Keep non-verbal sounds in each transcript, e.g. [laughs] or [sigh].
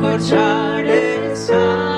Corciare inside.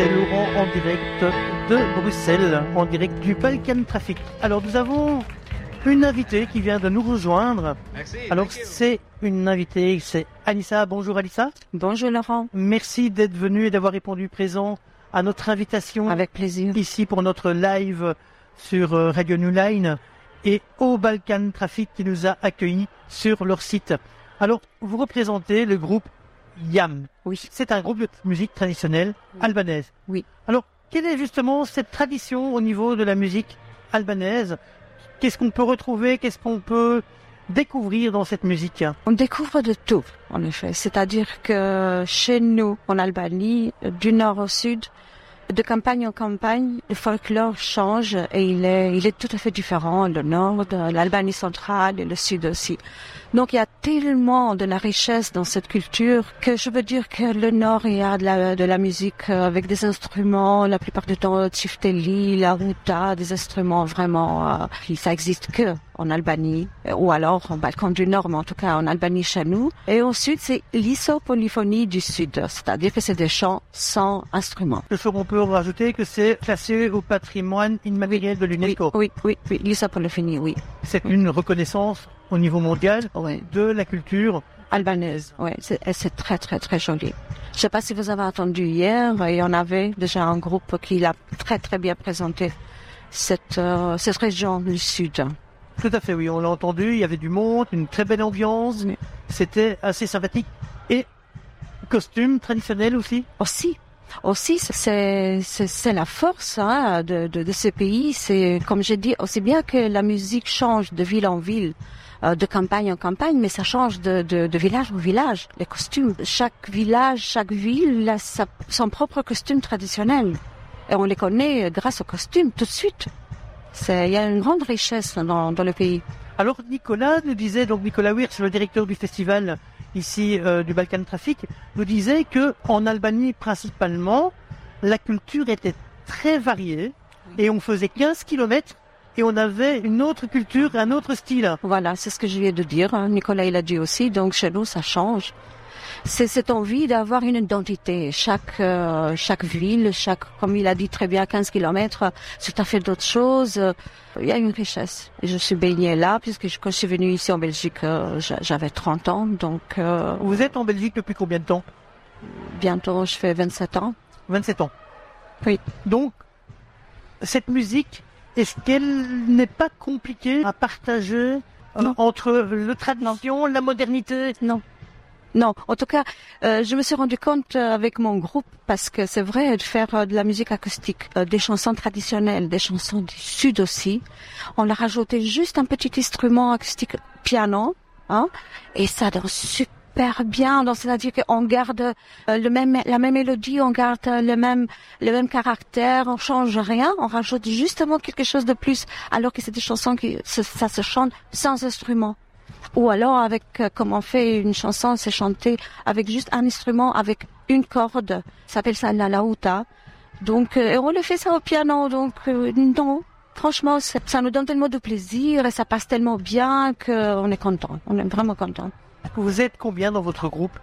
C'est Laurent en direct de Bruxelles, en direct du Balkan Traffic. Alors nous avons une invitée qui vient de nous rejoindre. Merci, Alors thank you. c'est une invitée, c'est Anissa. Bonjour Anissa. Bonjour Laurent, Merci d'être venue et d'avoir répondu présent à notre invitation avec plaisir. ici pour notre live sur euh, Radio New Line et au Balkan Traffic qui nous a accueillis sur leur site. Alors, vous représentez le groupe YAM. Oui. C'est un groupe de musique traditionnelle albanaise. Oui. Alors, quelle est justement cette tradition au niveau de la musique albanaise? Qu'est-ce qu'on peut retrouver? Qu'est-ce qu'on peut découvrir dans cette musique? On découvre de tout, en effet. C'est-à-dire que chez nous, en Albanie, du nord au sud, de campagne en campagne, le folklore change et il est, il est tout à fait différent, le nord, l'Albanie centrale et le sud aussi. Donc il y a tellement de la richesse dans cette culture que je veux dire que le nord, il y a de la, de la musique euh, avec des instruments, la plupart du temps, tsifteli, la ruta, des instruments vraiment, euh, ça existe que en Albanie, euh, ou alors en Balkan du Nord, mais en tout cas en Albanie chez nous. Et ensuite, c'est l'isopolyphonie du Sud, c'est-à-dire que c'est des chants sans instruments. Peut rajouter que c'est classé au patrimoine immatériel de Oui, l'UNESCO. oui, oui, oui, l'isopolyphonie, oui. C'est une reconnaissance au niveau mondial de la culture. Albanaise, c'est et c'est très très très joli. Je sais pas si vous avez entendu hier, il y en avait déjà un groupe qui l'a très très bien présenté cette euh, cette région du sud. Tout à fait, oui, on l'a entendu, il y avait du monde, une très belle ambiance, Oui. c'était assez sympathique. Et costume traditionnel aussi Aussi, aussi, c'est c'est c'est la force hein, de, de de ce pays. C'est comme j'ai dit, aussi bien que la musique change de ville en ville. euh, de campagne en campagne, mais ça change de, de, de village en village, les costumes. Chaque village, chaque ville a sa, son propre costume traditionnel. Et on les connaît grâce aux costumes tout de suite. Il y a une grande richesse dans, dans le pays. Alors Nicolas nous disait, donc Nicolas Wirtz, le directeur du festival ici euh, du Balkan Traffic, nous disait que en Albanie principalement, la culture était très variée et on faisait 15 kilomètres et on avait une autre culture, un autre style. Voilà, c'est ce que je viens de dire. hein. Nicolas, il a dit aussi. Donc, chez nous, ça change. C'est cette envie d'avoir une identité. Chaque euh, chaque ville, chaque, comme il a dit très bien, 15 kilomètres, c'est tout à fait d'autres choses. Il y a une richesse. Et je suis baignée là, puisque je- quand je suis venue ici en Belgique, euh, j'a- j'avais 30 ans. Donc, euh, Vous êtes en Belgique depuis combien de temps? bientôt, je fais 27 ans. 27 ans. Oui. Donc, cette musique, est-ce qu'elle n'est pas compliquée à partager Non. entre le tradition, la modernité? Non. Non, en tout cas, euh, je me suis rendu compte euh, avec mon groupe, parce que c'est vrai de faire euh, de la musique acoustique, euh, des chansons traditionnelles, des chansons du Sud aussi. On a rajouté juste un petit instrument acoustique piano, hein, et ça danse super bien. Donc c'est-à-dire qu'on garde euh, le même, la même mélodie, on garde euh, le même, le même caractère, on change rien, on rajoute justement quelque chose de plus, alors que c'est des chansons qui ça se chante sans instrument. Ou alors avec, euh, comme on fait une chanson, c'est chanté avec juste un instrument, avec une corde. Ça s'appelle ça la lauta. Donc, euh, et on le fait ça au piano. Donc, euh, non. Franchement, ça nous donne tellement de plaisir et ça passe tellement bien qu'on est content. On est vraiment content. Vous êtes combien dans votre groupe?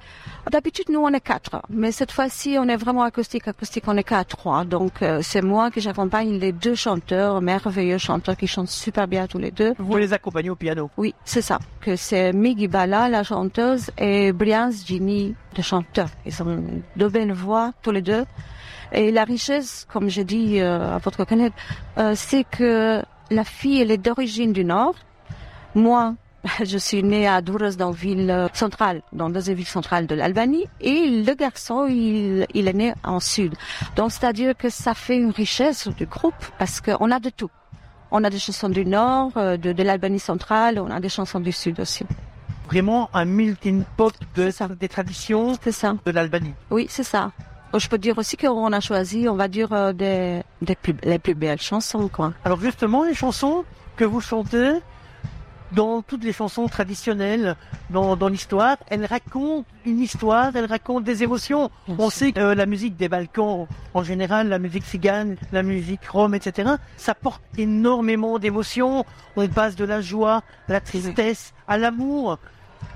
D'habitude, nous, on est quatre. Mais cette fois-ci, on est vraiment acoustique. Acoustique, on est qu'à trois. Donc, euh, c'est moi qui j'accompagne les deux chanteurs, merveilleux chanteurs qui chantent super bien tous les deux. Vous les accompagnez au piano? Oui, c'est ça. Que c'est Migi Bala, la chanteuse, et Brian Ginny, le chanteur. Ils ont deux belles voix, tous les deux. Et la richesse, comme j'ai dit euh, à votre collègue, euh, c'est que la fille, elle est d'origine du Nord. Moi, je suis née à Douros, dans ville euh, centrale, dans une ville centrale de l'Albanie. Et le garçon, il, il est né en Sud. Donc, c'est-à-dire que ça fait une richesse du groupe, parce qu'on a de tout. On a des chansons du Nord, euh, de, de l'Albanie centrale, on a des chansons du Sud aussi. Vraiment un melting pot de, ça. des traditions ça. de l'Albanie. Oui, c'est ça. Oh, Je peux dire aussi qu'on a choisi, on va dire, euh, des, des plus, les plus belles chansons, quoi. Alors justement, les chansons que vous chantez, dans toutes les chansons traditionnelles dans, dans l'histoire, elles racontent une histoire, elles racontent des émotions. On sait que euh, la musique des Balkans, en général, la musique cigane, la musique rome, etc., ça porte énormément d'émotions. On passe de la joie, à la tristesse, à l'amour.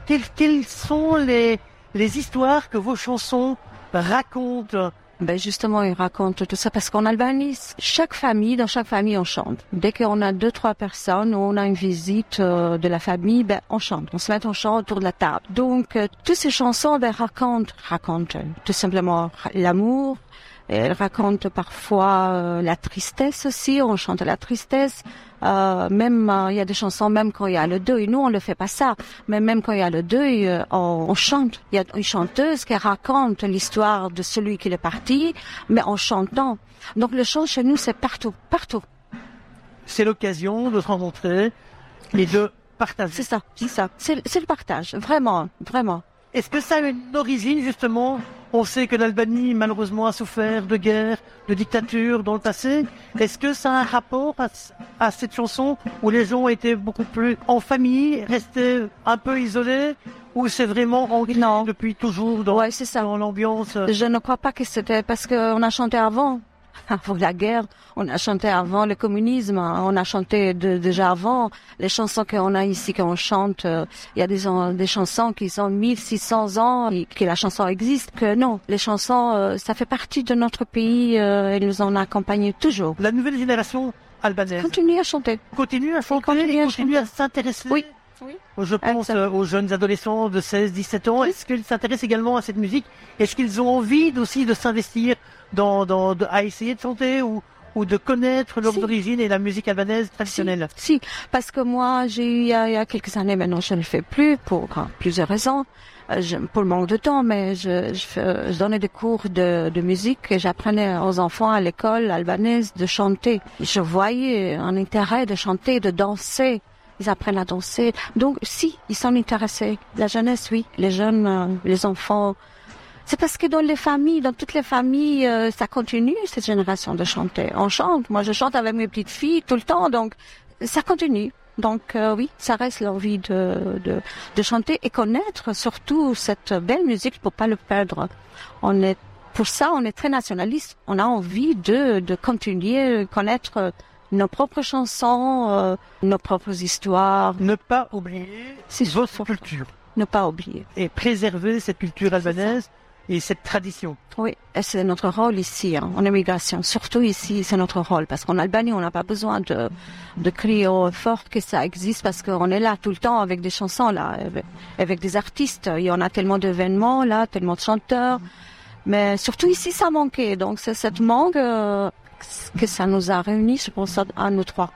Quelles, quelles sont les, les histoires que vos chansons racontent Ben justement, il raconte tout ça parce qu'en Albanie, chaque famille, dans chaque famille, on chante. Dès qu'on a deux, trois personnes, ou on a une visite euh, de la famille, ben on chante. On se met en chant autour de la table. Donc, euh, toutes ces chansons ben, racontent, racontent euh, tout simplement l'amour. Elles racontent parfois euh, la tristesse aussi. On chante la tristesse. Euh, même euh, il y a des chansons même quand il y a le deuil. Nous on ne fait pas ça, mais même quand il y a le deuil, on, on chante. Il y a une chanteuse qui raconte l'histoire de celui qui est parti, mais en chantant. Donc le chant chez nous c'est partout, partout. C'est l'occasion de se rencontrer et de partager. C'est ça, c'est ça. C'est le partage, vraiment, vraiment. Est-ce que ça a une origine justement On sait que l'Albanie malheureusement a souffert de guerre, de dictature dans le passé. Est-ce que ça a un rapport à, à cette chanson où les gens étaient beaucoup plus en famille, restaient un peu isolés, ou c'est vraiment ancré depuis toujours dans, Ouais, c'est ça. dans l'ambiance Je ne crois pas que c'était parce qu'on a chanté avant. [laughs] Avant la guerre, on a chanté avant le communisme, hein. on a chanté de- déjà avant. Les chansons qu'on a ici, qu'on chante, euh, il y a des, en- des chansons qui sont 1600 ans, et que la chanson existe, que non. Les chansons, euh, ça fait partie de notre pays, euh, elles nous ont accompagnés toujours. La nouvelle génération albanaise Continuez à chanter. continue à chanter continue et à continue à s'intéresser Oui. Oui. Je pense euh, aux jeunes adolescents de 16, 17 ans. Est-ce qu'ils s'intéressent également à cette musique? Est-ce qu'ils ont envie aussi de s'investir dans, dans, à essayer de chanter ou, ou de connaître leurs Si. origines et la musique albanaise traditionnelle Si, parce que moi, j'ai eu il y, a, il y a quelques années maintenant, je ne le fais plus pour plusieurs raisons. Euh, je- pour le manque de temps, mais je, je, je donnais des cours de, de musique et j'apprenais aux enfants à l'école albanaise de chanter. Je voyais un intérêt de chanter, de danser. Ils apprennent à danser. Donc, si, ils sont intéressés. La jeunesse, oui. Les jeunes, euh, les enfants. C'est parce que dans les familles, dans toutes les familles, euh, ça continue, cette génération de chanter. On chante. Moi, je chante avec mes petites filles tout le temps, donc ça continue. Donc euh, oui, ça reste l'envie de, de, de chanter et connaître surtout cette belle musique pour pas le perdre. On est pour ça, on est très nationaliste. On a envie de, de continuer connaître nos propres chansons, euh, nos propres histoires, Ne pas oublier votre culture ne pas oublier. et préserver cette culture albanaise et cette tradition. Oui, et c'est notre rôle ici, hein, en immigration. Surtout ici, c'est notre rôle. Parce qu'en Albanie, on n'a pas besoin de, de crier fort que ça existe parce qu'on est là tout le temps avec des chansons, là, avec, des artistes. Il y en a tellement d'événements, là, tellement de chanteurs. Mais surtout ici, ça manquait. Donc, c'est cette manque euh, que ça nous a réunis, je pense, à nous trois.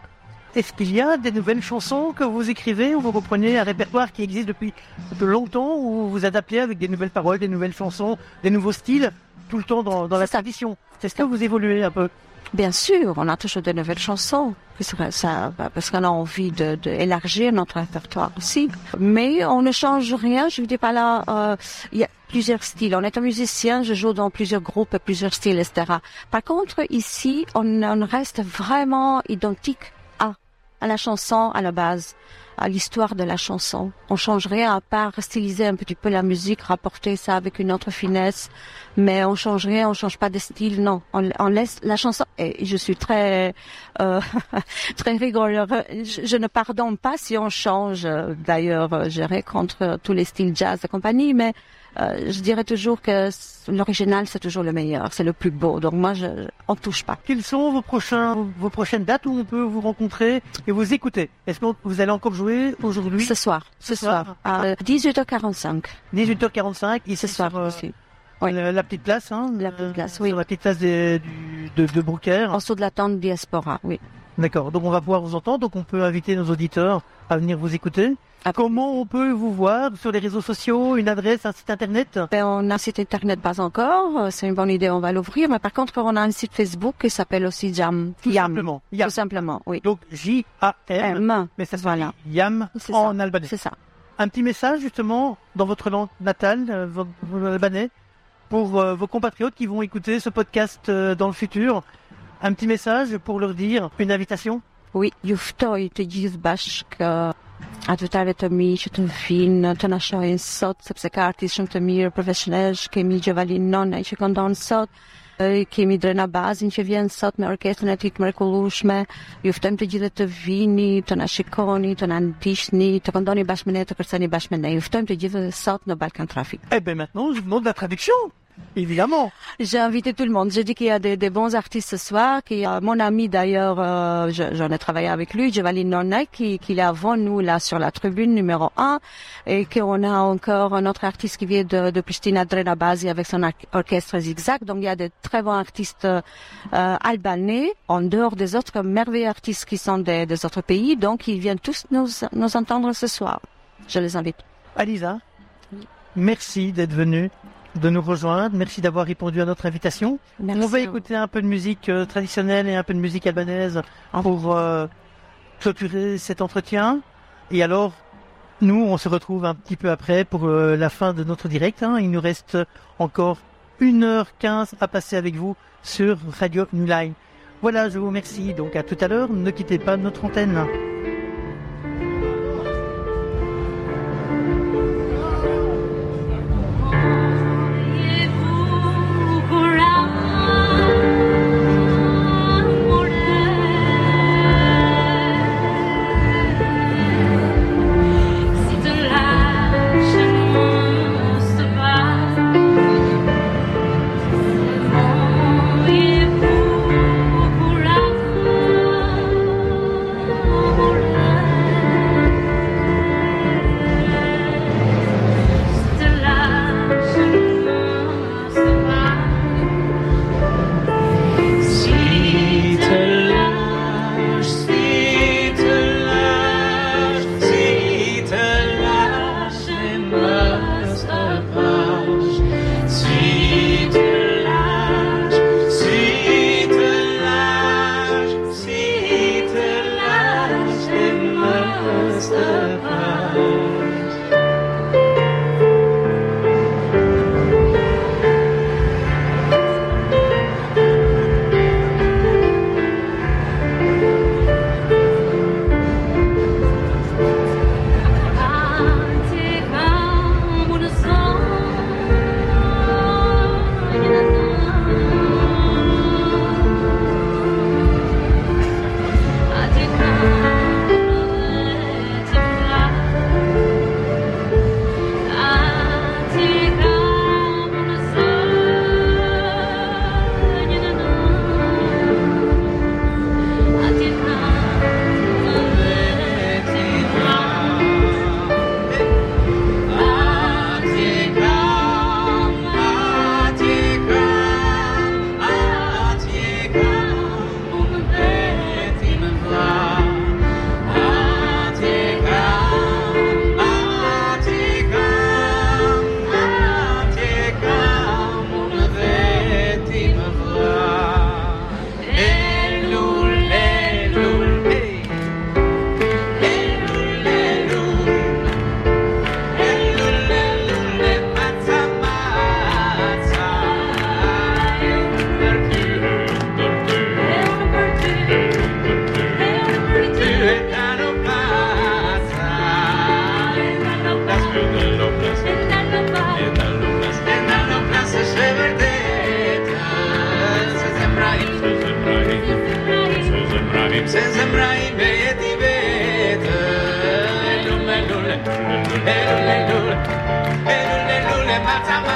Est-ce qu'il y a des nouvelles chansons que vous écrivez ou vous reprenez un répertoire qui existe depuis de longtemps ou vous adaptez avec des nouvelles paroles, des nouvelles chansons, des nouveaux styles, tout le temps dans, dans la C'est tradition? Est-ce que vous évoluez un peu? Bien sûr, on a toujours de nouvelles chansons, parce bah, parce qu'on a envie de, de élargir notre répertoire aussi. Mais on ne change rien. Je ne dis pas là, euh, il y a plusieurs styles. On est un musicien, je joue dans plusieurs groupes, plusieurs styles, etc. Par contre, ici, on, on reste vraiment identique à, la chanson à la base, à l'histoire de la chanson. On change rien à part styliser un petit peu la musique, rapporter ça avec une autre finesse. Mais on change rien, on change pas de style, non. On, laisse la chanson. Et je suis très, euh, [laughs] très. Je, je ne pardonne pas si on change. D'ailleurs, j'irai contre tous les styles jazz et compagnie, mais euh, je dirais toujours que l'original c'est toujours le meilleur, c'est le plus beau. Donc moi, je, on touche pas. Quelles sont vos, prochains, vos prochaines dates où on peut vous rencontrer et vous écouter? Est-ce que vous allez encore jouer aujourd'hui? Ce soir, ce, soir. à 18h45. 18h45 ici Ce soir sur, euh, aussi. Oui. la, petite place, hein, La euh, petite place, oui. sur la petite place des- du- de, de Brooker. En dessous de la tente Diaspora, oui. D'accord. Donc on va pouvoir vous entendre. Donc on peut inviter nos auditeurs à venir vous écouter. Ah. Comment on peut vous voir sur les réseaux sociaux, une adresse, un site internet? Ben, on a un site internet pas encore, euh, c'est une bonne idée, on va l'ouvrir. Mais par contre, on a un site Facebook qui s'appelle aussi Jam. Tout Yam. simplement. Yam. Tout simplement, oui. Donc J-A-M. M. Mais ça Voilà. Yam en ça. albanais. C'est ça. Un petit message justement dans votre langue natale, euh, votre votre albanais, pour euh, vos compatriotes qui vont écouter ce podcast euh, dans le futur. Un petit message pour leur dire une invitation? Oui, ju ftoj të gjithë bashkë ë, A të tërve të mi që të vinë të na shohin sot, sepse ka artistë shumë të mirë profesional, kemi Gjevalin Nona që këndon sot, e, kemi Drena Bazin që vjen sot me orkestrën e tij të mrekullueshme. Ju ftojmë të gjithë të vini, të na shikoni, të na ndiqni, të këndoni bashkë me ne, të kërceni bashkë me ne. Ju ftojmë të gjithë sot në Balkan Traffic. Eh ben maintenant, je vous demande la traduction. Évidemment. J'ai invité tout le monde. J'ai dit qu'il y a des, des bons artistes ce soir. Qu'il y a mon ami d'ailleurs, euh, je- j'en ai travaillé avec lui, Giovanni Nonna, qui, qui est avant nous là sur la tribune numéro 1. Et qu'on a encore un autre artiste qui vient de, de Pristina Drena Basi avec son or- orchestre zigzag. Donc il y a des très bons artistes euh, albanais, en dehors des autres merveilleux artistes qui sont des, des autres pays. Donc ils viennent tous nous, nous entendre ce soir. Je les invite. Alisa, merci d'être venue, de nous rejoindre. Merci d'avoir répondu à notre invitation. Merci. On va écouter un peu de musique euh, traditionnelle et un peu de musique albanaise pour euh, clôturer cet entretien. Et alors, nous, on se retrouve un petit peu après pour euh, la fin de notre direct. hein. Il nous reste encore 1h15 à passer avec vous sur Radio New Line. Voilà, je vous remercie. Donc à tout à l'heure. Ne quittez pas notre antenne. Out